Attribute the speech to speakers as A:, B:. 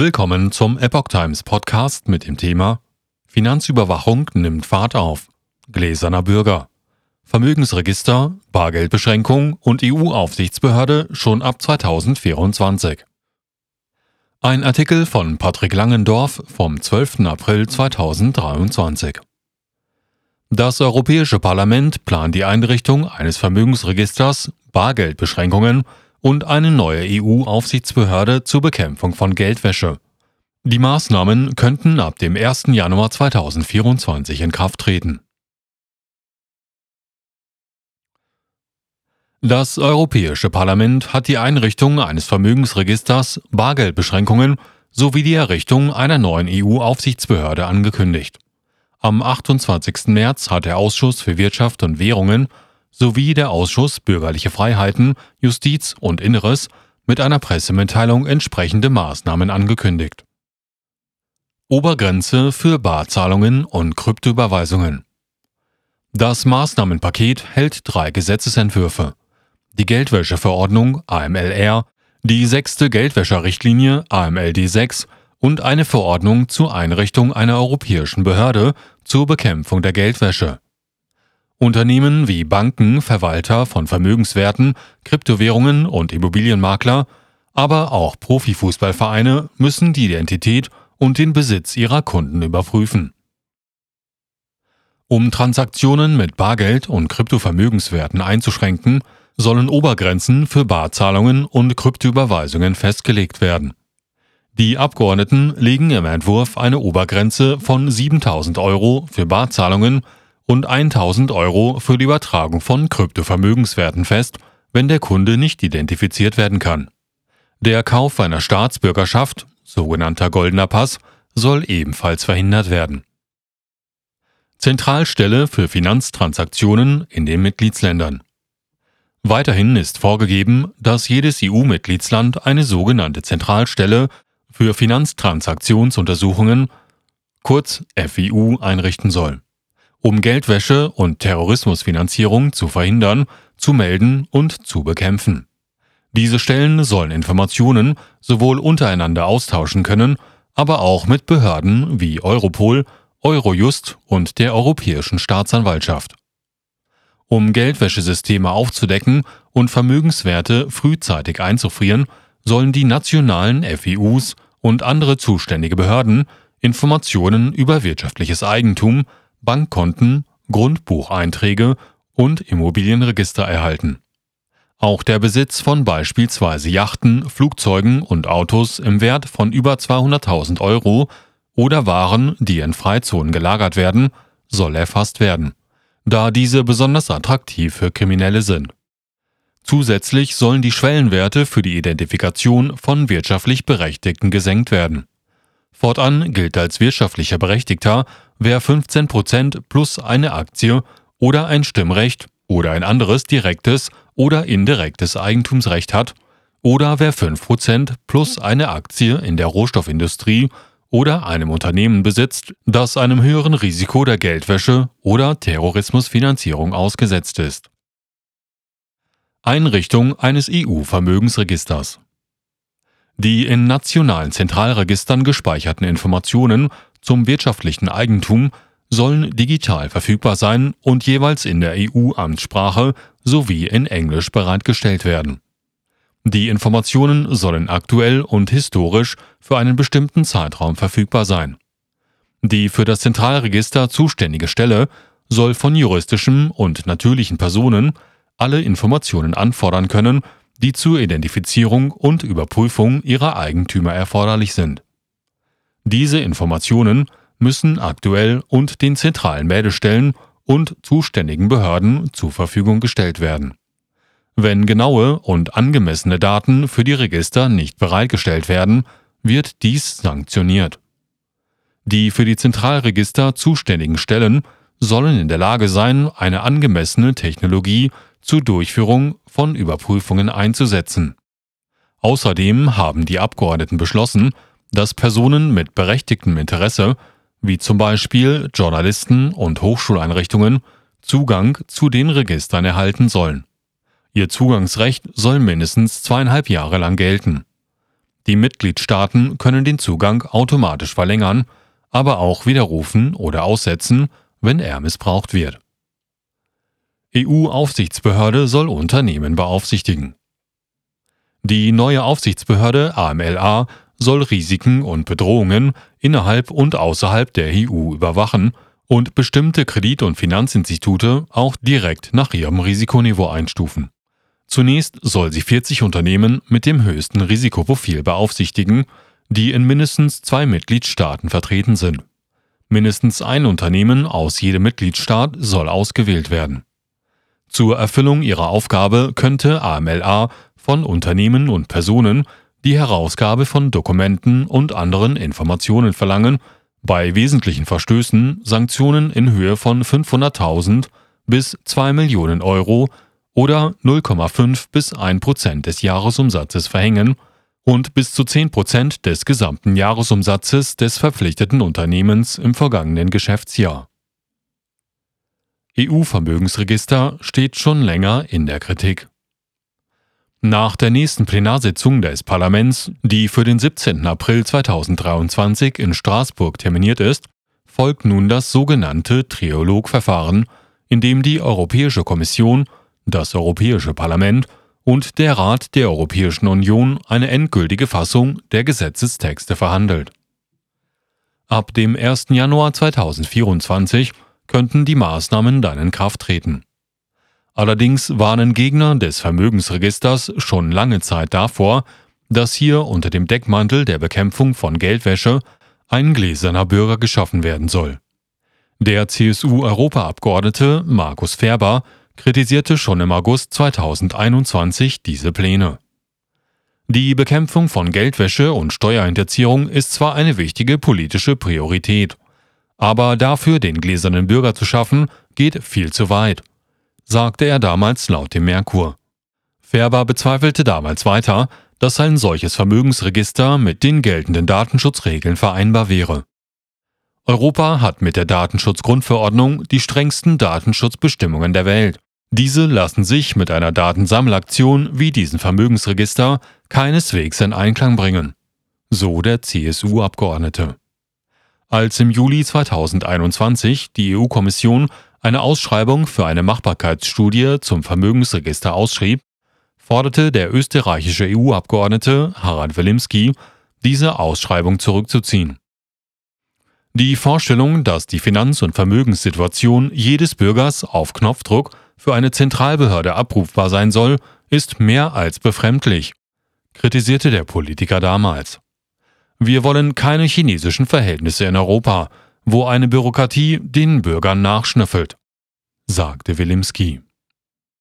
A: Willkommen zum Epoch Times Podcast mit dem Thema Finanzüberwachung nimmt Fahrt auf. Gläserner Bürger. Vermögensregister, Bargeldbeschränkung und EU-Aufsichtsbehörde schon ab 2024. Ein Artikel von Patrick Langendorf vom 12. April 2023. Das Europäische Parlament plant die Einrichtung eines Vermögensregisters, Bargeldbeschränkungen und eine neue EU-Aufsichtsbehörde zur Bekämpfung von Geldwäsche. Die Maßnahmen könnten ab dem 1. Januar 2024 in Kraft treten. Das Europäische Parlament hat die Einrichtung eines Vermögensregisters, Bargeldbeschränkungen sowie die Errichtung einer neuen EU-Aufsichtsbehörde angekündigt. Am 28. März hat der Ausschuss für Wirtschaft und Währungen sowie der Ausschuss Bürgerliche Freiheiten, Justiz und Inneres mit einer Pressemitteilung entsprechende Maßnahmen angekündigt. Obergrenze für Barzahlungen und Kryptoüberweisungen. Das Maßnahmenpaket hält drei Gesetzesentwürfe. Die Geldwäscheverordnung AMLR, die sechste Geldwäscherrichtlinie AMLD 6 und eine Verordnung zur Einrichtung einer europäischen Behörde zur Bekämpfung der Geldwäsche. Unternehmen wie Banken, Verwalter von Vermögenswerten, Kryptowährungen und Immobilienmakler, aber auch Profifußballvereine müssen die Identität und den Besitz ihrer Kunden überprüfen. Um Transaktionen mit Bargeld und Kryptovermögenswerten einzuschränken, sollen Obergrenzen für Barzahlungen und Kryptoüberweisungen festgelegt werden. Die Abgeordneten legen im Entwurf eine Obergrenze von 7000 Euro für Barzahlungen und 1000 Euro für die Übertragung von Kryptovermögenswerten fest, wenn der Kunde nicht identifiziert werden kann. Der Kauf einer Staatsbürgerschaft, sogenannter goldener Pass, soll ebenfalls verhindert werden. Zentralstelle für Finanztransaktionen in den Mitgliedsländern. Weiterhin ist vorgegeben, dass jedes EU-Mitgliedsland eine sogenannte Zentralstelle für Finanztransaktionsuntersuchungen, kurz FIU, einrichten soll um Geldwäsche und Terrorismusfinanzierung zu verhindern, zu melden und zu bekämpfen. Diese Stellen sollen Informationen sowohl untereinander austauschen können, aber auch mit Behörden wie Europol, Eurojust und der Europäischen Staatsanwaltschaft. Um Geldwäschesysteme aufzudecken und Vermögenswerte frühzeitig einzufrieren, sollen die nationalen FIUs und andere zuständige Behörden Informationen über wirtschaftliches Eigentum, Bankkonten, Grundbucheinträge und Immobilienregister erhalten. Auch der Besitz von beispielsweise Yachten, Flugzeugen und Autos im Wert von über 200.000 Euro oder Waren, die in Freizonen gelagert werden, soll erfasst werden, da diese besonders attraktiv für Kriminelle sind. Zusätzlich sollen die Schwellenwerte für die Identifikation von wirtschaftlich Berechtigten gesenkt werden. Fortan gilt als wirtschaftlicher Berechtigter, wer 15% plus eine Aktie oder ein Stimmrecht oder ein anderes direktes oder indirektes Eigentumsrecht hat, oder wer 5% plus eine Aktie in der Rohstoffindustrie oder einem Unternehmen besitzt, das einem höheren Risiko der Geldwäsche oder Terrorismusfinanzierung ausgesetzt ist. Einrichtung eines EU-Vermögensregisters die in nationalen Zentralregistern gespeicherten Informationen zum wirtschaftlichen Eigentum sollen digital verfügbar sein und jeweils in der EU-Amtssprache sowie in Englisch bereitgestellt werden. Die Informationen sollen aktuell und historisch für einen bestimmten Zeitraum verfügbar sein. Die für das Zentralregister zuständige Stelle soll von juristischen und natürlichen Personen alle Informationen anfordern können die zur Identifizierung und Überprüfung ihrer Eigentümer erforderlich sind. Diese Informationen müssen aktuell und den zentralen Meldestellen und zuständigen Behörden zur Verfügung gestellt werden. Wenn genaue und angemessene Daten für die Register nicht bereitgestellt werden, wird dies sanktioniert. Die für die Zentralregister zuständigen Stellen sollen in der Lage sein, eine angemessene Technologie zur Durchführung von Überprüfungen einzusetzen. Außerdem haben die Abgeordneten beschlossen, dass Personen mit berechtigtem Interesse, wie zum Beispiel Journalisten und Hochschuleinrichtungen, Zugang zu den Registern erhalten sollen. Ihr Zugangsrecht soll mindestens zweieinhalb Jahre lang gelten. Die Mitgliedstaaten können den Zugang automatisch verlängern, aber auch widerrufen oder aussetzen, wenn er missbraucht wird. EU-Aufsichtsbehörde soll Unternehmen beaufsichtigen. Die neue Aufsichtsbehörde AMLA soll Risiken und Bedrohungen innerhalb und außerhalb der EU überwachen und bestimmte Kredit- und Finanzinstitute auch direkt nach ihrem Risikoniveau einstufen. Zunächst soll sie 40 Unternehmen mit dem höchsten Risikoprofil beaufsichtigen, die in mindestens zwei Mitgliedstaaten vertreten sind. Mindestens ein Unternehmen aus jedem Mitgliedstaat soll ausgewählt werden. Zur Erfüllung ihrer Aufgabe könnte AMLA von Unternehmen und Personen die Herausgabe von Dokumenten und anderen Informationen verlangen, bei wesentlichen Verstößen Sanktionen in Höhe von 500.000 bis 2 Millionen Euro oder 0,5 bis 1 Prozent des Jahresumsatzes verhängen und bis zu 10 Prozent des gesamten Jahresumsatzes des verpflichteten Unternehmens im vergangenen Geschäftsjahr. EU-Vermögensregister steht schon länger in der Kritik. Nach der nächsten Plenarsitzung des Parlaments, die für den 17. April 2023 in Straßburg terminiert ist, folgt nun das sogenannte Triologverfahren, in dem die Europäische Kommission, das Europäische Parlament und der Rat der Europäischen Union eine endgültige Fassung der Gesetzestexte verhandelt. Ab dem 1. Januar 2024 könnten die Maßnahmen dann in Kraft treten. Allerdings warnen Gegner des Vermögensregisters schon lange Zeit davor, dass hier unter dem Deckmantel der Bekämpfung von Geldwäsche ein gläserner Bürger geschaffen werden soll. Der CSU-Europaabgeordnete Markus Ferber kritisierte schon im August 2021 diese Pläne. Die Bekämpfung von Geldwäsche und Steuerhinterziehung ist zwar eine wichtige politische Priorität, aber dafür den gläsernen Bürger zu schaffen, geht viel zu weit sagte er damals laut dem Merkur. Färber bezweifelte damals weiter, dass ein solches Vermögensregister mit den geltenden Datenschutzregeln vereinbar wäre. Europa hat mit der Datenschutzgrundverordnung die strengsten Datenschutzbestimmungen der Welt. Diese lassen sich mit einer Datensammelaktion wie diesem Vermögensregister keineswegs in Einklang bringen. So der CSU-Abgeordnete. Als im Juli 2021 die EU-Kommission eine Ausschreibung für eine Machbarkeitsstudie zum Vermögensregister ausschrieb, forderte der österreichische EU-Abgeordnete Harald Wilimski, diese Ausschreibung zurückzuziehen. Die Vorstellung, dass die Finanz- und Vermögenssituation jedes Bürgers auf Knopfdruck für eine Zentralbehörde abrufbar sein soll, ist mehr als befremdlich, kritisierte der Politiker damals. Wir wollen keine chinesischen Verhältnisse in Europa, wo eine Bürokratie den Bürgern nachschnüffelt, sagte Wilimski.